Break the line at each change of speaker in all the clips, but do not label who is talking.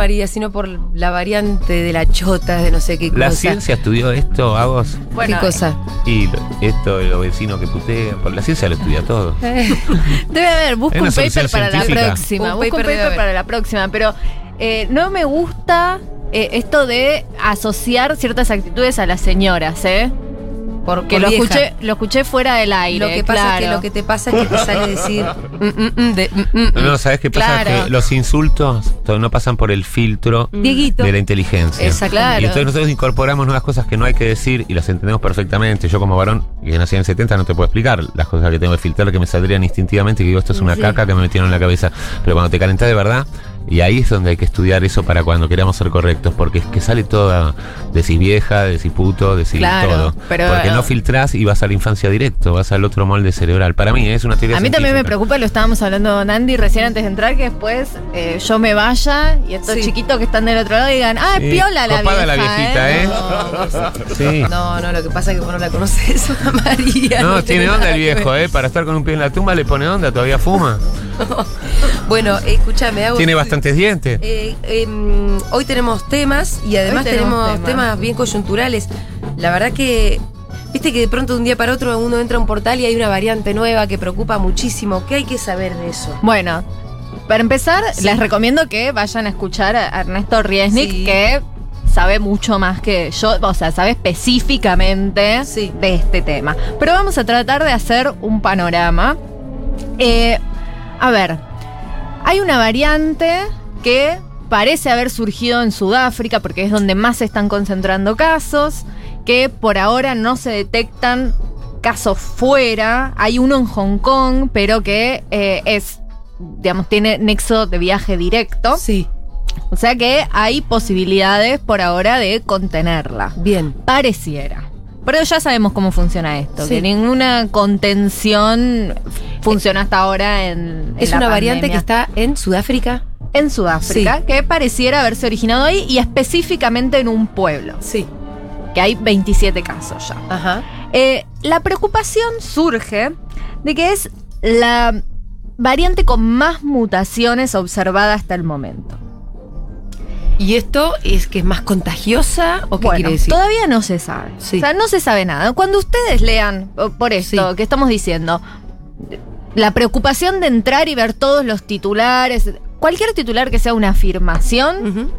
María, sino por la variante de la chota, de no sé qué cosa.
La ciencia estudió esto, Agos.
¿Qué cosa?
Y lo- esto de los vecinos que putean. Por la ciencia lo estudia todo.
Debe haber, busco un paper para la próxima.
Un
busco un
paper debe
paper para la próxima, pero eh, no me gusta eh, esto de asociar ciertas actitudes a las señoras, ¿eh? Porque
Por
lo
vieja.
escuché, lo escuché fuera del aire.
Lo que pasa es que lo que te pasa es que te sale decir. mm, mm, mm, de, mm, mm,
No, no, ¿sabes qué pasa?
Claro.
Que los insultos to- no pasan por el filtro
Dieguito.
de la inteligencia.
Exacto.
Claro.
Y entonces nosotros incorporamos nuevas cosas que no hay que decir y las entendemos perfectamente. Yo como varón que nací en el 70 no te puedo explicar las cosas que tengo que filtrar que me saldrían instintivamente y que digo esto es una
Sí.
caca que me metieron en la cabeza. Pero cuando te calentás de verdad, y ahí es donde hay que estudiar eso para cuando queramos ser correctos, porque es que sale toda, decís vieja, decís puto, decís
Claro,
todo.
pero-
porque no filtrás y vas a la infancia directo, vas al otro molde cerebral. Para mí es una teoría
A mí también me preocupa, lo estábamos hablando con Andy recién antes de entrar, que después eh, yo me vaya y estos
Sí.
chiquitos que están del otro lado digan, ah, es
Sí,
piola la vieja.
la viejita, ¿eh? Sí.
No, no, lo que pasa es que vos no la conoces a María.
No, tiene
nada
onda el viejo. ¿eh? Para estar con un pie en la tumba le pone onda, todavía fuma.
Bueno, escúchame, hago.
Tiene bastantes dientes.
Eh, em, hoy tenemos temas y además
Hoy tenemos
tenemos,
temas.
temas. bien coyunturales. La verdad que, viste que de pronto de un día para otro uno entra a un portal y hay una variante nueva que preocupa muchísimo. ¿Qué hay que saber de eso?
Bueno, para empezar,
Sí.
les recomiendo que vayan a escuchar a Ernesto Riesnik,
Sí.
que sabe mucho más que yo, o sea, sabe específicamente
Sí.
de este tema. Pero vamos a tratar de hacer un panorama. Eh, a ver, hay una variante que parece haber surgido en Sudáfrica, porque es donde más se están concentrando casos, que por ahora no se detectan casos fuera. Hay uno en Hong Kong, pero que eh, es, digamos, tiene nexo de viaje directo.
Sí,
O sea que hay posibilidades por ahora de contenerla.
bien.
Pareciera. Pero ya sabemos cómo funciona esto,
Sí.
que ninguna contención funciona hasta ahora en, en
Es
la
una variante que está en Sudáfrica.
en Sudáfrica,
Sí.
que pareciera haberse originado ahí y específicamente en un pueblo,
Sí.
que hay 27 casos ya.
Ajá.
Eh, la preocupación surge de que es la variante con más mutaciones observada hasta el momento.
¿Y esto es que es más contagiosa o qué
Bueno,
quiere decir?
todavía no se sabe.
Sí.
O sea, no se sabe nada. Cuando ustedes lean, por esto
Sí.
que estamos diciendo, la preocupación de entrar y ver todos los titulares, cualquier titular que sea una afirmación.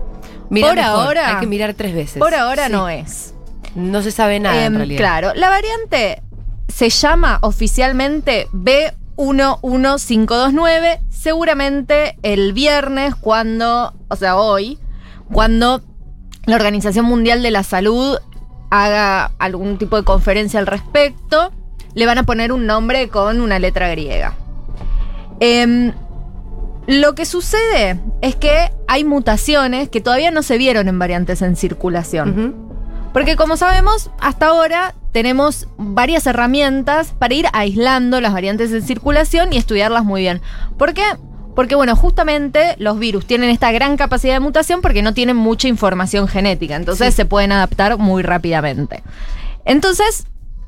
Mira
Por
mejor,
ahora-
Hay que mirar tres veces.
por ahora
Sí.
no es.
No se sabe nada en
Em,
realidad.
Claro, la variante se llama oficialmente B11529. Seguramente el viernes, cuando, o sea, hoy, cuando la Organización Mundial de la Salud haga algún tipo de conferencia al respecto, le van a poner un nombre con una letra griega. Em, lo que sucede es que hay mutaciones que todavía no se vieron en variantes en circulación. Porque como sabemos, hasta ahora tenemos varias herramientas para ir aislando las variantes en circulación y estudiarlas muy bien. ¿Por qué? Porque, bueno, justamente los virus tienen esta gran capacidad de mutación porque no tienen mucha información genética, entonces
Sí.
se pueden adaptar muy rápidamente. Entonces,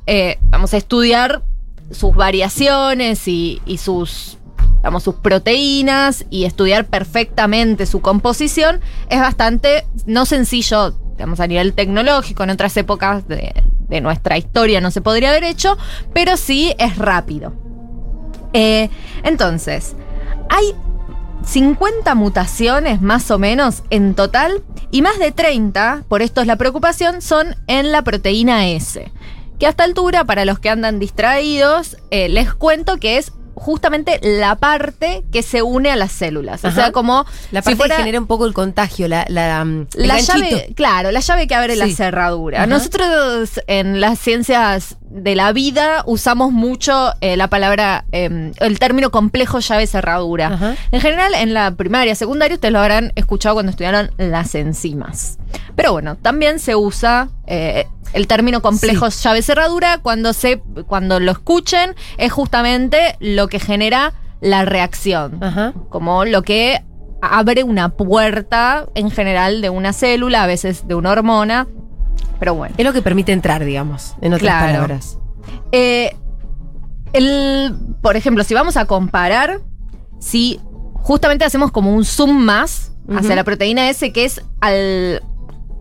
eh, vamos a estudiar sus variaciones y, y sus, digamos, sus proteínas y estudiar perfectamente su composición. Es bastante, no sencillo, digamos, a nivel tecnológico, en otras épocas de, de nuestra historia no se podría haber hecho, pero sí es rápido. Eh, entonces, hay 50 mutaciones más o menos en total y más de 30, por esto es la preocupación, son en la proteína S. Que a esta altura, para los que andan distraídos, eh, les cuento que es justamente la parte que se une a las células. O sea, como
La
si
parte
fuera
que genera un poco el contagio, la, la, mm,
la llave, claro, la llave que abre la cerradura.
Ajá.
Nosotros en las ciencias de la vida usamos mucho eh, la palabra, eh, el término complejo llave cerradura.
Ajá.
En general, en la primaria, secundaria, ustedes lo habrán escuchado cuando estudiaron las enzimas. Pero bueno, también se usa eh, el término complejo llave cerradura cuando se, cuando lo escuchen, es justamente lo que genera la reacción
Ajá.
como lo que abre una puerta en general de una célula, a veces de una hormona. Pero bueno.
Es lo que permite entrar, digamos, en otras
Claro.
palabras.
Eh, el, por ejemplo, si vamos a comparar, si justamente hacemos como un zoom más hacia la proteína S, que es al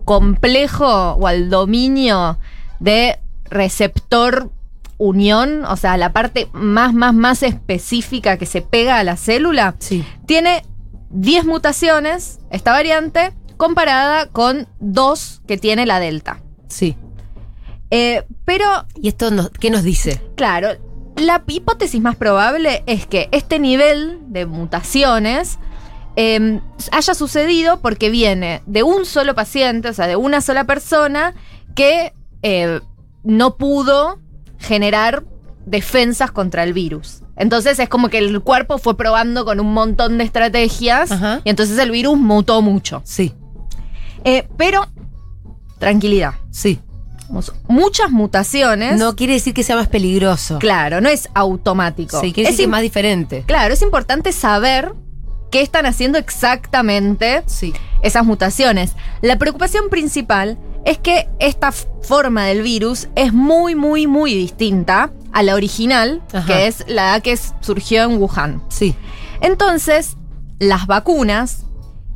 complejo o al dominio de receptor unión, o sea, la parte más, más, más específica que se pega a la célula,
Sí.
tiene 10 mutaciones, esta variante, comparada con dos que tiene la delta.
Sí.
Eh, pero,
¿Y esto nos- qué nos dice?
claro, la hipótesis más probable es que este nivel de mutaciones eh, haya sucedido porque viene de un solo paciente, o sea, de una sola persona que eh, no pudo generar defensas contra el virus. Entonces es como que el cuerpo fue probando con un montón de estrategias
Ajá.
y entonces el virus mutó mucho.
Sí.
Eh, pero, tranquilidad.
Sí.
Muchas mutaciones.
No quiere decir que sea más peligroso.
Claro, no es automático.
Sí, quiere
es
decir que es
im-
más diferente.
Claro, es importante saber qué están haciendo exactamente
Sí.
esas mutaciones. La preocupación principal es que esta forma del virus es muy, muy, muy distinta a la original,
Ajá.
que es la que surgió en Wuhan.
Sí.
Entonces, las vacunas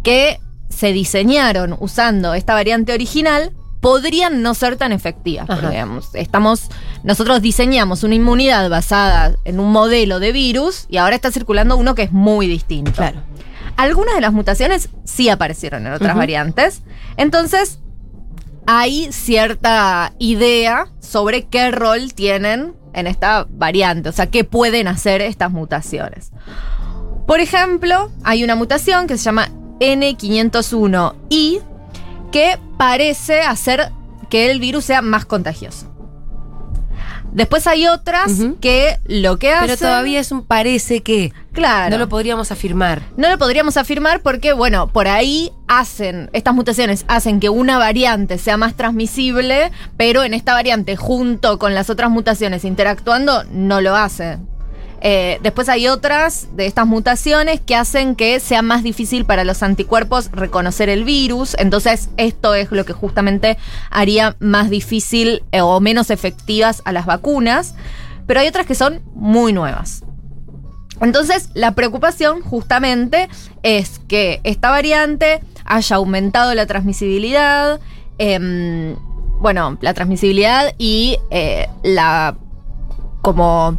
que se diseñaron usando esta variante original podrían no ser tan efectivas. Digamos, estamos, nosotros diseñamos una inmunidad basada en un modelo de virus y ahora está circulando uno que es muy distinto.
Claro.
Algunas de las mutaciones sí aparecieron en otras variantes. Entonces, hay cierta idea sobre qué rol tienen en esta variante, o sea, qué pueden hacer estas mutaciones. Por ejemplo, hay una mutación que se llama N501I que parece hacer que el virus sea más contagioso. Después hay otras que lo que hacen...
Pero todavía es un parece que.
Claro.
No lo podríamos afirmar.
No lo podríamos afirmar porque, bueno, por ahí hacen, estas mutaciones hacen que una variante sea más transmisible, pero en esta variante, junto con las otras mutaciones interactuando, no lo hace. Eh, después hay otras de estas mutaciones que hacen que sea más difícil para los anticuerpos reconocer el virus. Entonces, esto es lo que justamente haría más difícil eh, o menos efectivas a las vacunas. Pero hay otras que son muy nuevas. Entonces, la preocupación justamente es que esta variante haya aumentado la transmisibilidad, em, bueno, la transmisibilidad y eh, la como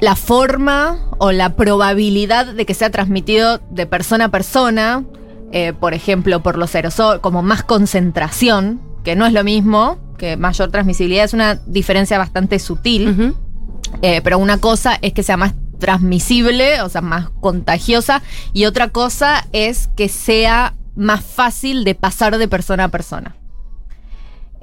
la forma o la probabilidad de que sea transmitido de persona a persona, eh, por ejemplo, por los aerosoles, como más concentración, que no es lo mismo que mayor transmisibilidad, es una diferencia bastante sutil. Eh, pero una cosa es que sea más transmisible, o sea, más contagiosa, y otra cosa es que sea más fácil de pasar de persona a persona.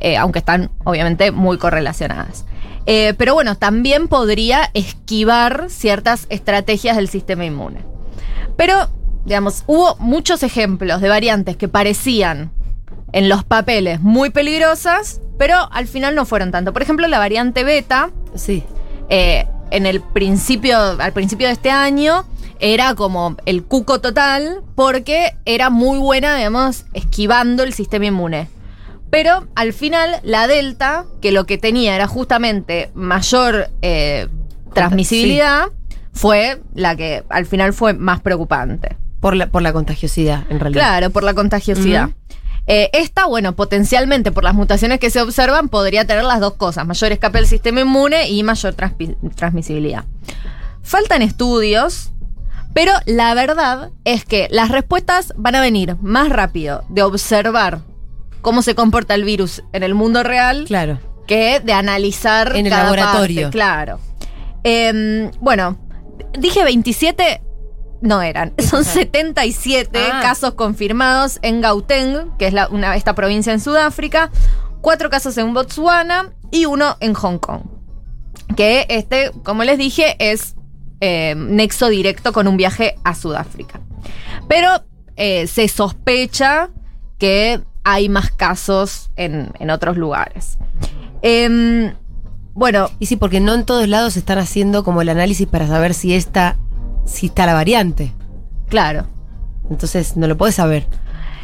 Eh, aunque están obviamente muy correlacionadas. Eh, pero bueno, también podría esquivar ciertas estrategias del sistema inmune. Pero, digamos, hubo muchos ejemplos de variantes que parecían en los papeles muy peligrosas, pero al final no fueron tanto. Por ejemplo, la variante beta,
Sí.
eh, en el principio, al principio de este año, era como el cuco total, porque era muy buena, digamos, esquivando el sistema inmune. Pero al final, la delta, que lo que tenía era justamente mayor eh, transmisibilidad, fue la que al final fue más preocupante.
Por la, por la contagiosidad, en realidad.
Claro, por la contagiosidad.
Ujú.
Eh, esta, bueno, potencialmente por las mutaciones que se observan, podría tener las dos cosas, mayor escape del sistema inmune y mayor transmisibilidad. Faltan estudios, pero la verdad es que las respuestas van a venir más rápido de observar cómo se comporta el virus en el mundo real
Claro.
que de analizar
En el
cada
laboratorio.
parte, claro. Em, bueno, dije 27, no eran. Son 77
Ah.
casos confirmados en Gauteng, que es la- una, esta provincia en Sudáfrica, cuatro casos en Botswana y uno en Hong Kong. Que este, como les dije, es eh, nexo directo con un viaje a Sudáfrica. Pero eh, se sospecha que hay más casos en, en otros lugares. Em, bueno,
Y sí, porque no en todos lados están haciendo como el análisis para saber si esta, si está la variante.
claro.
Entonces no lo puedes saber.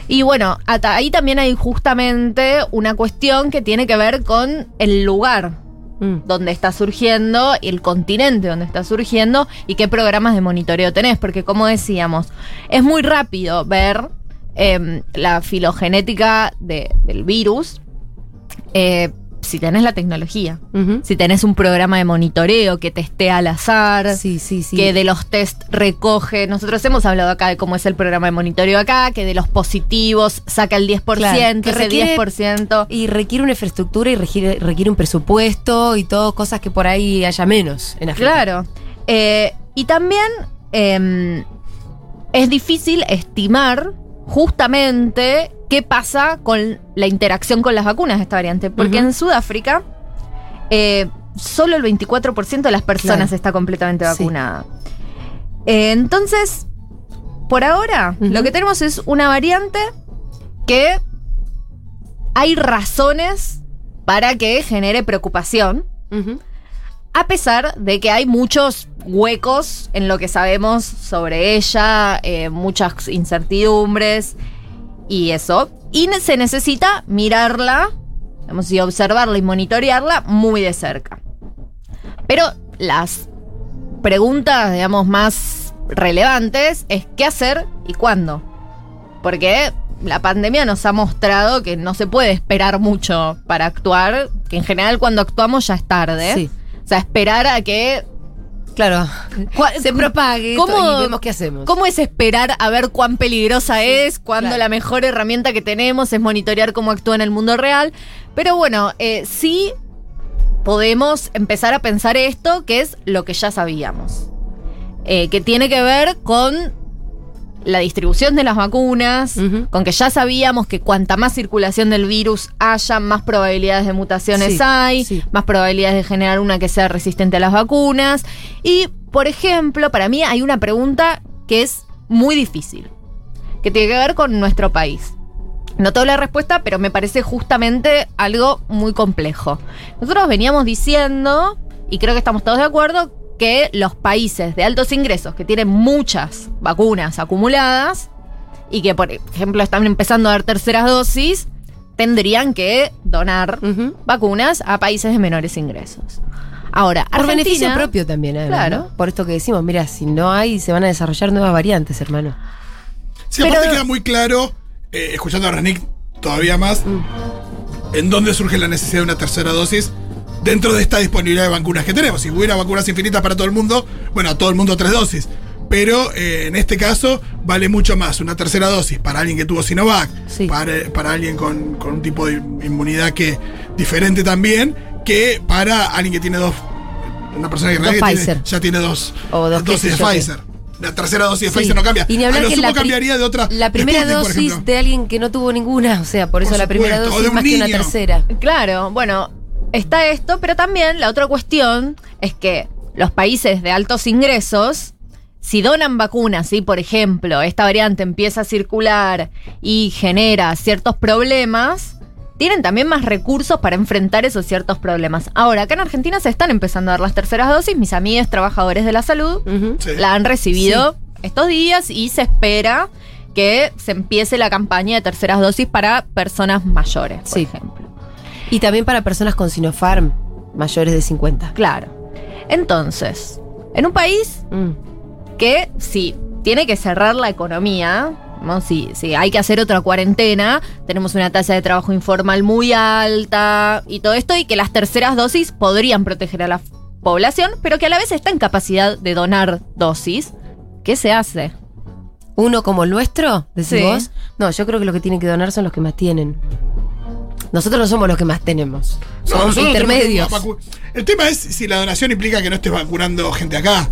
Y bueno, hasta ahí también hay justamente una cuestión que tiene que ver con el lugar
Mm.
donde está surgiendo, el continente donde está surgiendo y qué programas de monitoreo tenés. Porque como decíamos, es muy rápido ver em, la filogenética de- del virus eh, si tenés la tecnología. Si tenés un programa de monitoreo que testea al azar,
Sí, sí, sí.
que de los test recoge. Nosotros hemos hablado acá de cómo es el programa de monitoreo acá, que de los positivos saca el 10%,
Claro, que
ese
requiere-
10%.
Y requiere una infraestructura y requiere, requiere un presupuesto y todo, cosas que por ahí haya menos en África.
Claro. Eh, y también em, es difícil estimar justamente qué pasa con la interacción con las vacunas de esta variante. Porque en Sudáfrica eh, solo el 24% de las personas
Claro.
está completamente
Sí.
vacunada. Eh, entonces, por ahora, lo que tenemos es una variante que hay razones para que genere preocupación. A pesar de que hay muchos huecos en lo que sabemos sobre ella, eh, muchas incertidumbres y eso. Y se necesita mirarla, digamos, y observarla y monitorearla muy de cerca. Pero las preguntas, digamos, más relevantes es qué hacer y cuándo. Porque la pandemia nos ha mostrado que no se puede esperar mucho para actuar, que en general cuando actuamos ya es tarde.
Sí.
O sea, esperar a que.
Claro. Se propague
¿Cómo-
esto y vemos qué hacemos.
¿Cómo es esperar a ver cuán peligrosa es? Cuando
claro.
la mejor herramienta que tenemos es monitorear cómo actúa en el mundo real. Pero bueno, eh, sí podemos empezar a pensar esto, que es lo que ya sabíamos. Eh, que tiene que ver con la distribución de las vacunas, con que ya sabíamos que cuanta más circulación del virus haya, más probabilidades de mutaciones
Sí,
hay,
sí.
más probabilidades de generar una que sea resistente a las vacunas. Y, por ejemplo, para mí hay una pregunta que es muy difícil, que tiene que ver con nuestro país. No tengo la respuesta, pero me parece justamente algo muy complejo. Nosotros veníamos diciendo, y creo que estamos todos de acuerdo, que los países de altos ingresos que tienen muchas vacunas acumuladas y que, por ejemplo, están empezando a dar terceras dosis, tendrían que donar vacunas a países de menores ingresos. Ahora,
Por
Argentina-
beneficio propio también, además,
Claro.
¿no? Por esto que decimos, mira, si no hay, se van a desarrollar nuevas variantes, hermano.
Sí,
Pero-
aparte queda muy claro, eh, escuchando a Renik todavía más, en dónde surge la necesidad de una tercera dosis dentro de esta disponibilidad de vacunas que tenemos. Si hubiera vacunas infinitas para todo el mundo, bueno, a todo el mundo tres dosis. Pero eh, en este caso vale mucho más una tercera dosis para alguien que tuvo Sinovac,
Sí.
para, para alguien con, con un tipo de inmunidad que diferente también, que para alguien que tiene dos, una persona que,
Pfizer.
tiene- ya tiene dos,
O dos
dosis de. Pfizer. La tercera dosis de
Sí.
Pfizer no cambia.
Y ni hablar
a lo
que
sumo
la pri-
cambiaría de otra.
La primera dosis de alguien que no tuvo ninguna, o sea, por eso
Por
la primera
supuesto, o
dosis
de un
más que una tercera.
Claro, bueno, está esto, pero también la otra cuestión es que los países de altos ingresos, si donan vacunas, y por ejemplo esta variante empieza a circular y genera ciertos problemas, tienen también más recursos para enfrentar esos ciertos problemas. Ahora, acá en Argentina se están empezando a dar las terceras dosis, mis amigos trabajadores de la salud.
Sí.
la han recibido estos días y se espera que se empiece la campaña de terceras dosis para personas mayores, por
Sí.
ejemplo.
Y también para personas con Sinopharm mayores de 50.
Claro. Entonces, en un país
Mm.
que si tiene que cerrar la economía, ¿no? si, si hay que hacer otra cuarentena, tenemos una tasa de trabajo informal muy alta y todo esto, y que las terceras dosis podrían proteger a la población, pero que a la vez está en capacidad de donar dosis. ¿Qué se hace?
Uno como el nuestro, decís
Sí.
vos. No, yo creo que los que tienen que donar son los que más tienen. Nosotros no somos los que más tenemos. Somos intermedios.
El tema es si la donación implica que no estés vacunando gente acá.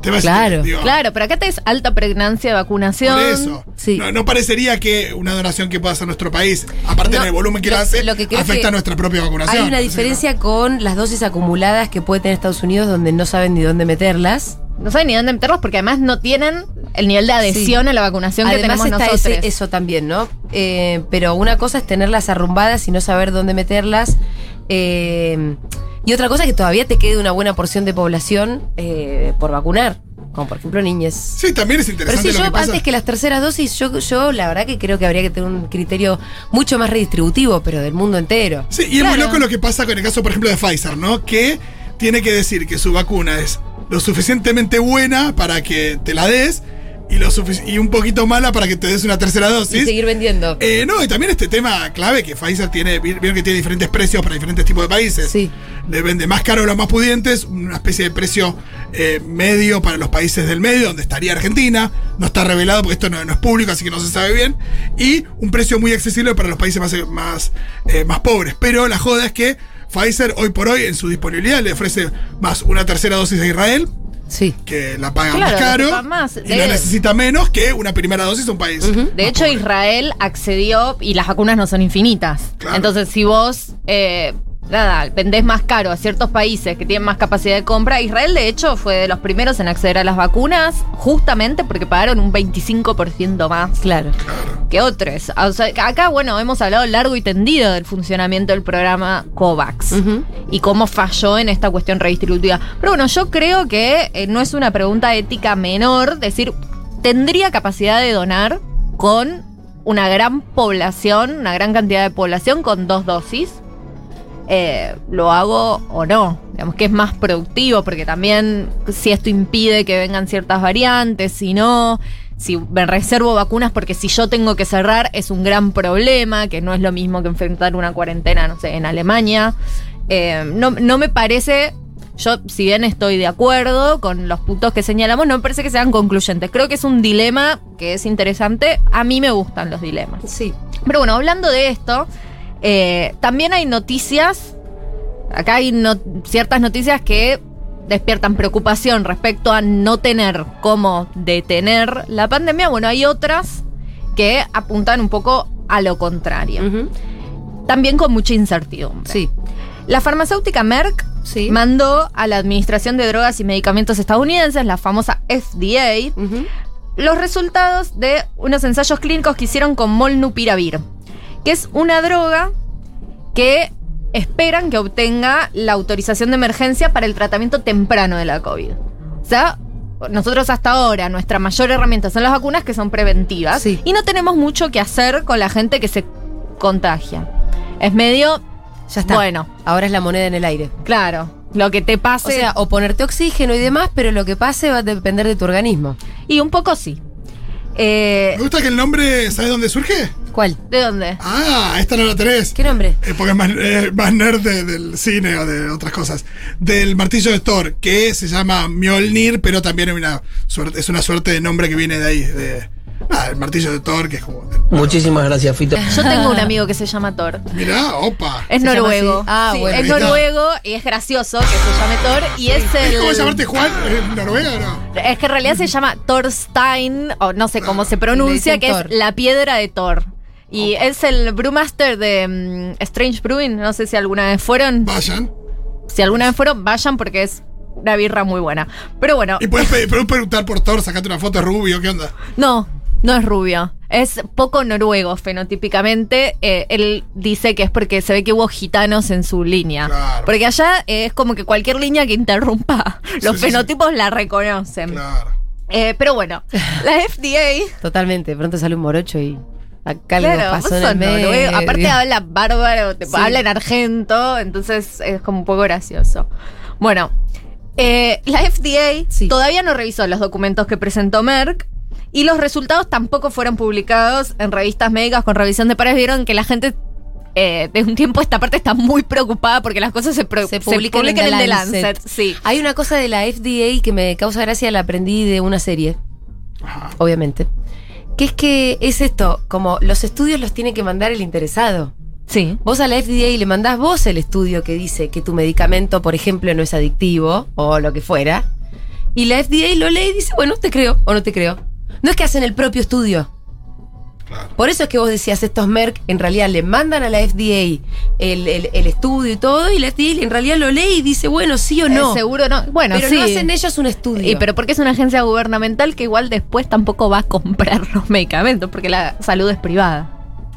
Claro,
Claro, pero acá tenés alta pregnancia de vacunación.
Por eso.
Sí.
No, no parecería que una donación que pueda hacer nuestro país, aparte
No,
del volumen que
lo-
la hace,
lo que creo
afecta
que
a nuestra propia vacunación.
Hay una diferencia con las dosis acumuladas que puede tener Estados Unidos donde no saben ni dónde meterlas.
No saben ni dónde meterlos porque además no tienen el nivel de adhesión
Sí.
a la vacunación que tenemos
está
nosotros.
ese- eso también, ¿no? Eh, pero una cosa es tenerlas arrumbadas y no saber dónde meterlas. eh, y otra cosa es que todavía te quede una buena porción de población eh, por vacunar, como por ejemplo niñas.
Sí, también es
Pero
interesante
si
lo
yo,
que pasa.
antes que las terceras dosis, yo, yo la verdad que creo que habría que tener un criterio mucho más redistributivo, pero del mundo entero.
Sí, y es muy loco lo que pasa con el caso, por ejemplo, de Pfizer, ¿no? Que tiene que decir que su vacuna es lo suficientemente buena para que te la des y, lo sufic- y un poquito mala para que te des una tercera
Y
dosis.
seguir vendiendo.
Eh, no, y también este tema clave que Pfizer tiene, vi- vieron que tiene diferentes precios para diferentes tipos de países.
Sí.
Le vende más caro a los más pudientes, una especie de precio eh, medio para los países del medio, donde estaría Argentina. No está revelado porque esto no, no es público, así que no se sabe bien. Y un precio muy accesible para los países más, más, eh, más pobres. Pero la joda es que Pfizer hoy por hoy en su disponibilidad le ofrece más una tercera dosis a Israel,
Sí.
que la paga
Claro,
más caro,
más.
y
De-
la necesita menos que una primera dosis a un país.
De hecho,
pobre.
Israel accedió y las vacunas no son infinitas.
Claro.
Entonces, si vos, eh, nada, vendés más caro a ciertos países que tienen más capacidad de compra, Israel, de hecho, fue de los primeros en acceder a las vacunas, justamente porque pagaron un 25% más
Claro.
que otros. O sea, acá, bueno, hemos hablado largo y tendido del funcionamiento del programa COVAX y cómo falló en esta cuestión redistributiva. Pero bueno, yo creo que eh, no es una pregunta ética menor decir, ¿tendría capacidad de donar con una gran población, una gran cantidad de población con dos dosis? Eh, ¿Lo hago o no? Digamos que es más productivo, porque también si esto impide que vengan ciertas variantes, si no, si me reservo vacunas, porque si yo tengo que cerrar es un gran problema, que no es lo mismo que enfrentar una cuarentena, no sé, en Alemania. Eh, no, no me parece, yo si bien estoy de acuerdo con los puntos que señalamos, no me parece que sean concluyentes. Creo que es un dilema que es interesante. A mí me gustan los dilemas.
Sí.
Pero bueno, hablando de esto, eh, también hay noticias, acá hay no- ciertas noticias que despiertan preocupación respecto a no tener cómo detener la pandemia. Bueno, hay otras que apuntan un poco a lo contrario. También con mucha incertidumbre.
Sí.
La farmacéutica Merck
Sí.
mandó a la Administración de Drogas y Medicamentos estadounidenses, la famosa FDA, los resultados de unos ensayos clínicos que hicieron con molnupiravir, que es una droga que esperan que obtenga la autorización de emergencia para el tratamiento temprano de la COVID. O sea, nosotros hasta ahora nuestra mayor herramienta son las vacunas que son preventivas
Sí.
y no tenemos mucho que hacer con la gente que se contagia. Es medio,
Ya está.
bueno,
Ahora es la moneda en el aire.
claro, lo que te
O
pase
sea, o ponerte oxígeno y demás, pero lo que pase va a depender de tu organismo.
y un poco sí. Eh,
Me gusta que el nombre, ¿sabes dónde surge?
¿Cuál?
¿De dónde?
Ah, esta no la tenés.
¿Qué nombre?
Eh, porque es más, eh, más nerd de- del cine o de otras cosas. Del martillo de Thor, que se llama Mjolnir, pero también es una suerte, es una suerte de nombre que viene de ahí. De, ah, el martillo de Thor, que es como.
Muchísimas gracias, Fito.
Yo tengo un amigo que se llama Thor.
Mirá, opa.
Es
Se
noruego.
Ah,
Sí,
bueno.
es noruego y es gracioso que se llame Thor. Y es
¿Es como
el.
llamarte Juan? ¿Es Noruega o no?
Es que en realidad se llama Thorstein, o no sé cómo se pronuncia, que
Thor.
es la piedra de Thor. Y es el brewmaster de mm, Strange Brewing. No sé si alguna vez fueron.
Vayan.
Si alguna vez fueron, vayan porque es una birra muy buena. Pero bueno,
Y puedes, pe- puedes preguntar por Thor, sacate una foto de rubio, ¿qué onda?
No, no es rubio. Es poco noruego fenotípicamente. Eh, él dice que es porque se ve que hubo gitanos en su línea.
Claro.
Porque allá es como que cualquier línea que interrumpa, los
sí, sí.
fenotipos la reconocen.
Claro.
Eh, pero bueno, la FDA.
Totalmente. Pronto sale un morocho y acá
Claro,
algo pasó en el medio.
noruego. Aparte habla bárbaro, te-
Sí.
habla en argento, entonces es como un poco gracioso. Bueno, eh, la FDA
Sí.
todavía no revisó los documentos que presentó Merck y los resultados tampoco fueron publicados en revistas médicas con revisión de pares. Vieron que la gente eh, de un tiempo a esta parte está muy preocupada porque las cosas se, pro-
Se publican en
en
The
The
Lancet.
Lancet. Sí.
Hay una cosa de la FDA que me causa gracia, la aprendí de una serie, obviamente. Que es que es esto, como los estudios los tiene que mandar el interesado.
Sí.
Vos a la FDA le mandás vos el estudio que dice que tu medicamento, por ejemplo, no es adictivo o lo que fuera. Y la FDA lo lee y dice, bueno, te creo o no te creo. No es que hacen el propio estudio.
Claro.
Por eso es que vos decías, estos Merck en realidad le mandan a la FDA el, el- el estudio y todo, y la FDA en realidad lo lee y dice, bueno, sí o no.
Eh, seguro no. Bueno,
pero
sí.
no hacen ellos un estudio.
Y pero porque es una agencia gubernamental que igual después tampoco va a comprar los medicamentos, porque la salud es privada.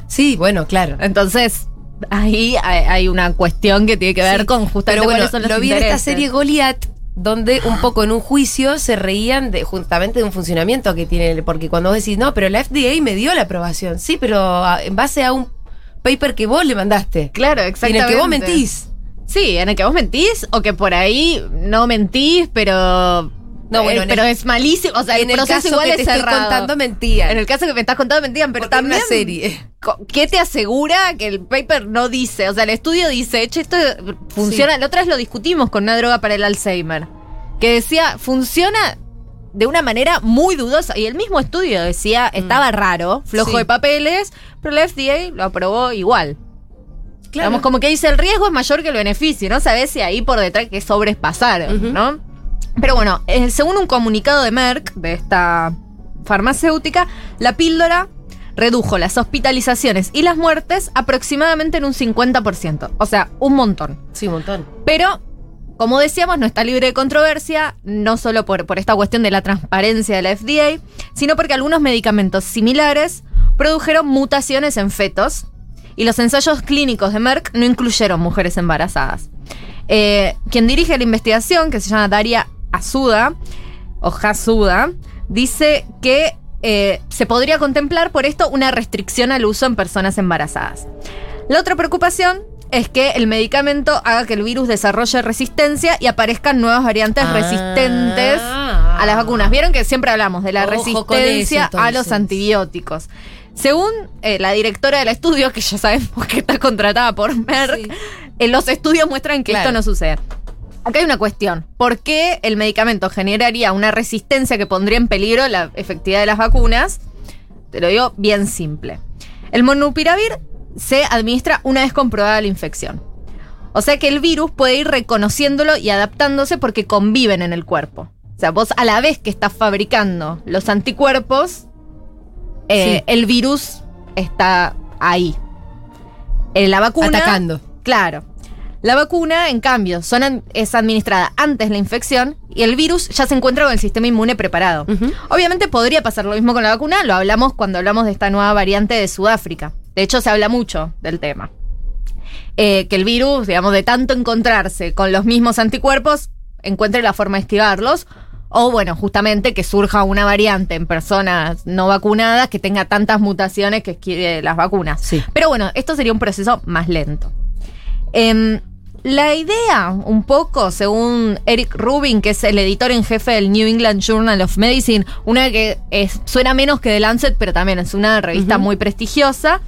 Sí, bueno, claro.
Entonces, ahí hay, hay una cuestión que tiene que ver
Sí,
con justamente
Pero bueno,
cuáles son los
lo vi en esta serie Goliath, donde un poco en un juicio se reían de justamente de un funcionamiento que tiene, porque cuando vos decís, no, pero la FDA me dio la aprobación, sí, pero a- en base a un paper que vos le mandaste.
Claro,
Y en
exactamente.
el que vos mentís.
Sí, en el que vos mentís o que por ahí no mentís, pero.
No, bueno,
eh,
en
pero es malísimo. O sea,
en
el
el
proceso
caso
igual
que
es
te estoy contando mentían.
En el caso que me estás contando mentían, pero
Porque
también.
una serie.
¿Qué te asegura que el paper no dice? O sea, el estudio dice, che, esto funciona. La otra vez lo discutimos con una droga para el Alzheimer. Que decía, funciona de una manera muy dudosa. Y el mismo estudio decía, estaba raro, flojo
Sí.
de papeles, pero la FDA lo aprobó igual.
Claro.
Digamos, como que dice, el riesgo es mayor que el beneficio. No sabes si ahí por detrás que sobres pasaron,
Ujú.
¿no? Pero bueno, eh, según un comunicado de Merck, de esta farmacéutica, la píldora redujo las hospitalizaciones y las muertes aproximadamente en un 50%. O sea, un montón.
Sí, un montón.
Pero, como decíamos, no está libre de controversia, no solo por, por esta cuestión de la transparencia de la FDA, sino porque algunos medicamentos similares produjeron mutaciones en fetos y los ensayos clínicos de Merck no incluyeron mujeres embarazadas. Eh, quien dirige la investigación, que se llama Daria Azuda, o Hasuda, dice que eh, se podría contemplar por esto una restricción al uso en personas embarazadas. La otra preocupación es que el medicamento haga que el virus desarrolle resistencia y aparezcan nuevas variantes
Ah.
resistentes a las vacunas. Vieron que siempre hablamos de la resistencia
eso,
a los antibióticos. Según eh, la directora del estudio, que ya sabemos que está contratada por Merck,
Sí.
eh, los estudios muestran que
Claro.
esto no sucede. Acá hay una cuestión. ¿Por qué el medicamento generaría una resistencia que pondría en peligro la efectividad de las vacunas? Te lo digo bien simple. El monopiravir se administra una vez comprobada la infección. O sea que el virus puede ir reconociéndolo y adaptándose porque conviven en el cuerpo. O sea, vos a la vez que estás fabricando los anticuerpos, eh,
Sí.
el virus está ahí. Eh, la vacuna.
Atacando.
Claro. La vacuna, en cambio, son es administrada antes la infección y el virus ya se encuentra con el sistema inmune preparado. Obviamente podría pasar lo mismo con la vacuna, lo hablamos cuando hablamos de esta nueva variante de Sudáfrica. De hecho, se habla mucho del tema. Eh, que el virus, digamos, de tanto encontrarse con los mismos anticuerpos, encuentre la forma de esquivarlos. O bueno, justamente que surja una variante en personas no vacunadas que tenga tantas mutaciones que esquive las vacunas.
Sí.
Pero bueno, esto sería un proceso más lento. Em, la idea, un poco, según Eric Rubin, que es el editor en jefe del New England Journal of Medicine, una que es- suena menos que The Lancet, pero también es una revista muy prestigiosa,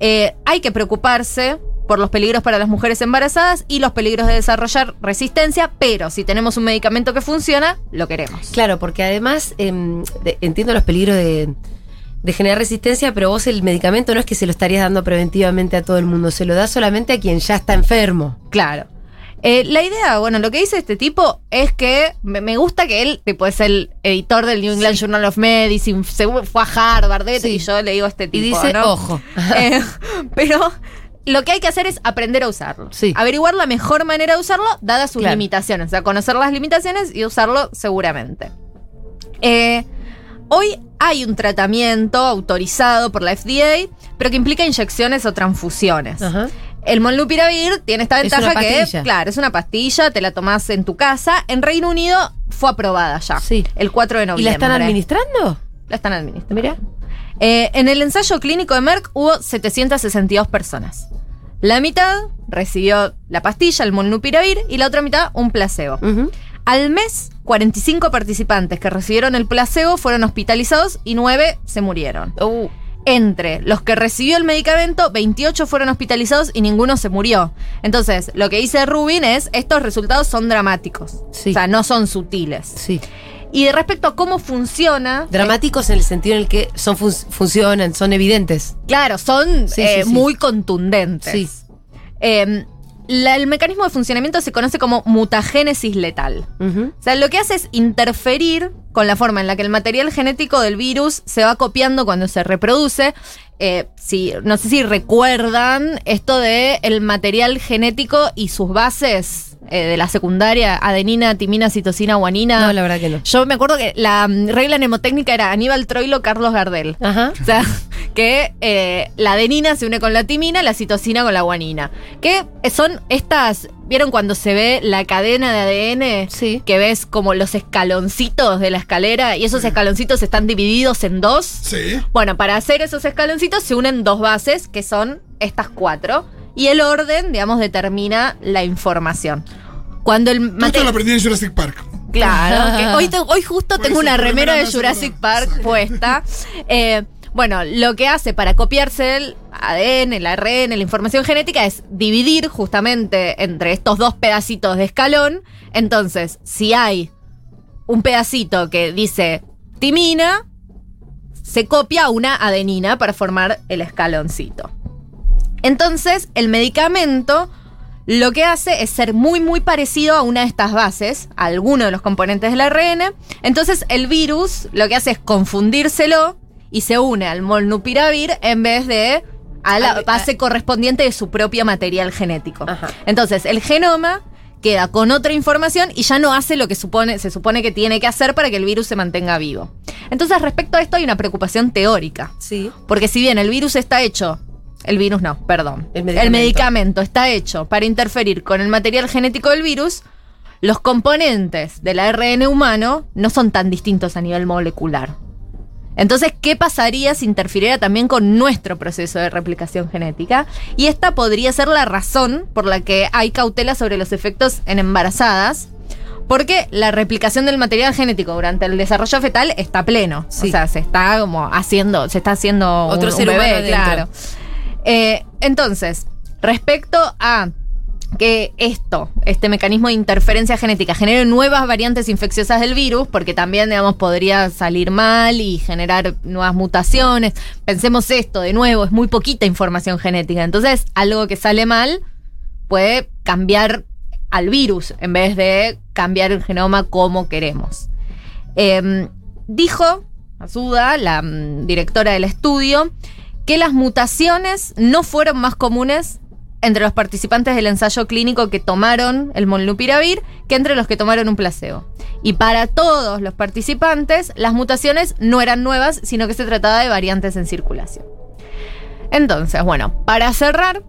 eh, hay que preocuparse por los peligros para las mujeres embarazadas y los peligros de desarrollar resistencia, pero si tenemos un medicamento que funciona, lo queremos.
Claro, porque además em, entiendo los peligros de, de generar resistencia, pero vos el medicamento no es que se lo estarías dando preventivamente a todo el mundo, se lo da solamente a quien ya está enfermo.
Claro. Eh, la idea, bueno, lo que dice este tipo es que me, me gusta que él, tipo, es el editor del New England Journal of Medicine, se fue a Harvard,
Sí.
y yo le digo a este tipo.
Y dice,
¿no?
ojo.
Eh, pero lo que hay que hacer es aprender a usarlo.
Sí.
Averiguar la mejor manera de usarlo, dadas sus
Claro.
limitaciones. O sea, conocer las limitaciones y usarlo seguramente. Eh, hoy hay un tratamiento autorizado por la FDA, pero que implica inyecciones o transfusiones.
Ajá.
El molnupiravir tiene esta
Es
ventaja que, claro, es una pastilla, te la tomás en tu casa. En Reino Unido fue aprobada ya,
Sí.
el 4 de
¿Y
noviembre.
la están administrando?
La están administrando. Mira. Eh, en el ensayo clínico de Merck hubo 762 personas. La mitad recibió la pastilla, el molnupiravir, y la otra mitad un placebo. Al mes, 45 participantes que recibieron el placebo fueron hospitalizados y 9 se murieron.
Uh,
Entre los que recibió el medicamento, 28 fueron hospitalizados y ninguno se murió. Entonces, lo que dice Rubin es, estos resultados son dramáticos.
Sí.
O sea, no son sutiles.
sí.
Y de respecto a cómo funciona.
Dramáticos en el sentido en el que son fun- funcionan, son evidentes.
Claro, son
Sí,
eh,
sí, sí.
muy contundentes.
Sí.
Eh, la- el mecanismo de funcionamiento se conoce como mutagénesis letal. O sea, lo que hace es interferir con la forma en la que el material genético del virus se va copiando cuando se reproduce. Eh, si, no sé si recuerdan esto de el material genético y sus bases eh, de la secundaria, adenina, timina, citosina, guanina.
No, la verdad que no.
Yo me acuerdo que la mm, regla mnemotécnica era Aníbal Troilo, Carlos Gardel.
Ajá.
O sea, que eh, la adenina se une con la timina, la citosina con la guanina. Que son estas. ¿Vieron cuando se ve la cadena de ADN?
Sí.
Que ves como los escaloncitos de la escalera y esos escaloncitos están divididos en dos.
Sí.
Bueno, para hacer esos escaloncitos se unen dos bases, que son estas cuatro. Y el orden, digamos, determina la información. Cuando el
esto lo aprendí en Jurassic Park.
Claro, que hoy, te- hoy justo
Por
tengo una remera de Jurassic. Park
Exacto.
puesta. Eh, bueno, lo que hace para copiarse el ADN, el ARN, la información genética es dividir justamente entre estos dos pedacitos de escalón. Entonces, si hay un pedacito que dice timina, se copia una adenina para formar el escaloncito. Entonces, el medicamento lo que hace es ser muy, muy parecido a una de estas bases, a alguno de los componentes del ARN. Entonces, el virus lo que hace es confundírselo y se une al molnupiravir en vez de a la base correspondiente de su propio material genético.
Ajá.
Entonces, el genoma queda con otra información y ya no hace lo que supone, se supone que tiene que hacer para que el virus se mantenga vivo. Entonces, respecto a esto hay una preocupación teórica.
Sí.
Porque si bien el virus está hecho, el virus no, perdón,
El
el
medicamento.
está hecho para interferir con el material genético del virus, los componentes del ARN humano no son tan distintos a nivel molecular. Entonces, ¿qué pasaría si interfiriera también con nuestro proceso de replicación genética? Y esta podría ser la razón por la que hay cautela sobre los efectos en embarazadas, porque la replicación del material genético durante el desarrollo fetal está pleno.
Sí.
O sea, se está como haciendo, se está haciendo
Otro
un, bebé,
adentro.
Eh, entonces, respecto a que esto, este mecanismo de interferencia genética, genere nuevas variantes infecciosas del virus, porque también, digamos, podría salir mal y generar nuevas mutaciones. Pensemos esto, de nuevo, es muy poquita información genética. Entonces, algo que sale mal puede cambiar al virus en vez de cambiar el genoma como queremos. Eh, dijo, Azuda, la mm, directora del estudio, que las mutaciones no fueron más comunes entre los participantes del ensayo clínico que tomaron el molnupiravir que entre los que tomaron un placebo. Y para todos los participantes, las mutaciones no eran nuevas, sino que se trataba de variantes en circulación. Entonces, bueno, para cerrar,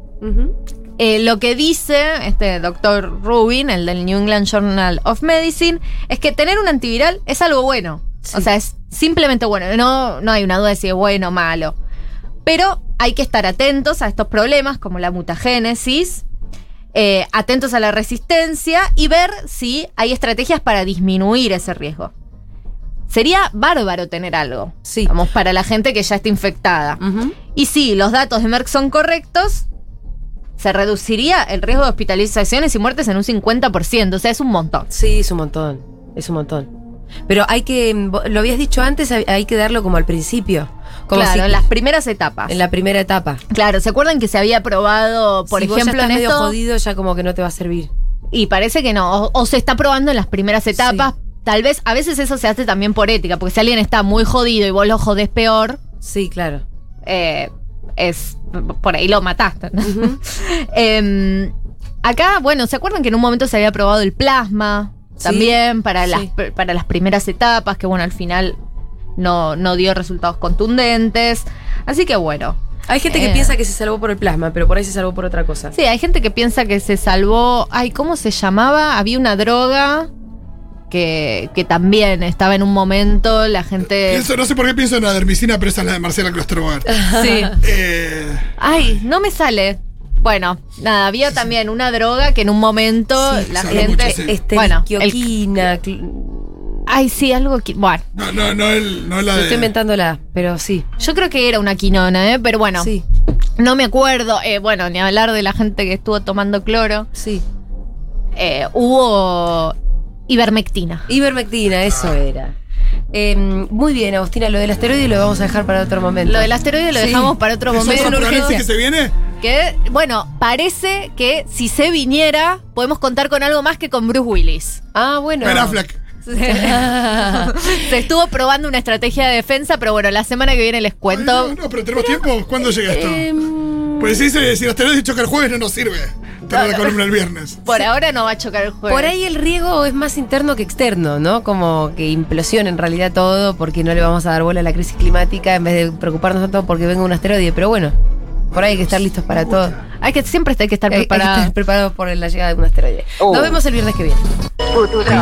eh, lo que dice este doctor Rubin, el del New England Journal of Medicine, es que tener un antiviral es algo bueno.
Sí.
O sea, es simplemente bueno. No, no hay una duda de si es bueno o malo. Pero hay que estar atentos a estos problemas como la mutagénesis, eh, atentos a la resistencia y ver si hay estrategias para disminuir ese riesgo. Sería bárbaro tener algo.
Sí.
Vamos, para la gente que ya está infectada. Y si los datos de Merck son correctos, se reduciría el riesgo de hospitalizaciones y muertes en un 50%. O sea, es un montón.
Sí, es un montón. Es un montón. Pero hay que, vos- lo habías dicho antes, hay que darlo como al principio. Como
claro,
si-
en las primeras etapas.
en la primera etapa.
Claro, ¿se acuerdan que se había probado, por
si vos ya
ejemplo,
estás
en
medio
esto?
jodido, ya como que no te va a servir.
Y parece que no. O, o se está probando en las primeras etapas. Tal vez, a veces eso se hace también por ética, porque si alguien está muy jodido y vos lo jodés peor,
Sí, claro.
eh, es por ahí lo mataste. ¿no? Em, acá, bueno, ¿se acuerdan que en un momento se había probado el plasma?
Sí,
También para, las, para las primeras etapas, que bueno, al final no, no dio resultados contundentes. Así que bueno.
Hay gente que
Eh.
piensa que se salvó por el plasma, pero por ahí se salvó por otra cosa.
Sí, hay gente que piensa que se salvó. Ay, ¿cómo se llamaba? Había una droga que, que también estaba en un momento, la gente.
Pienso, no sé por qué pienso en la dermicina, pero esa es la de Marcela Klosterboer.
Sí.
Eh,
Ay, no me sale. Bueno, nada, había también una droga que en un momento
Sí,
la gente.
mucho, sí.
Este,
Bueno, el-
quioquina, cl-
Ay, sí, algo que. Bueno,
no, no, no, el, no la
Yo
de.
estoy inventándola, pero sí.
yo creo que era una quinona, ¿eh? Pero bueno,
Sí,
no me acuerdo. Eh, bueno, ni hablar de la gente que estuvo tomando cloro.
sí.
Eh, hubo Ivermectina.
Ivermectina, eso era. Eh, muy bien, Agustina, lo del asteroide lo vamos a dejar para otro momento.
Lo del asteroide lo
Sí.
dejamos para otro
¿Eso es
momento.
un apocalipsis que se viene?
Que, bueno, parece que si se viniera, podemos contar con algo más que con Bruce Willis.
Ah, bueno.
Ben Affleck.
se estuvo probando una estrategia de defensa, pero bueno, la semana que viene les
Ay,
cuento.
no, no, pero tenemos tiempo. ¿Cuándo llega esto?
Em,
Pues si dice, si los asteroides choca el jueves no nos sirve. Tener la columna el viernes.
Por ahora no va a chocar el jueves.
Por ahí el riesgo es más interno que externo, ¿no? Como que implosione en realidad todo porque no le vamos a dar bola a la crisis climática en vez de preocuparnos tanto porque venga un asteroide. Pero bueno, por ahí hay que estar listos para todo.
Hay que siempre hay que estar
Hay, hay que
preparado.
estar preparados por la llegada de un asteroide. Nos vemos el viernes que viene.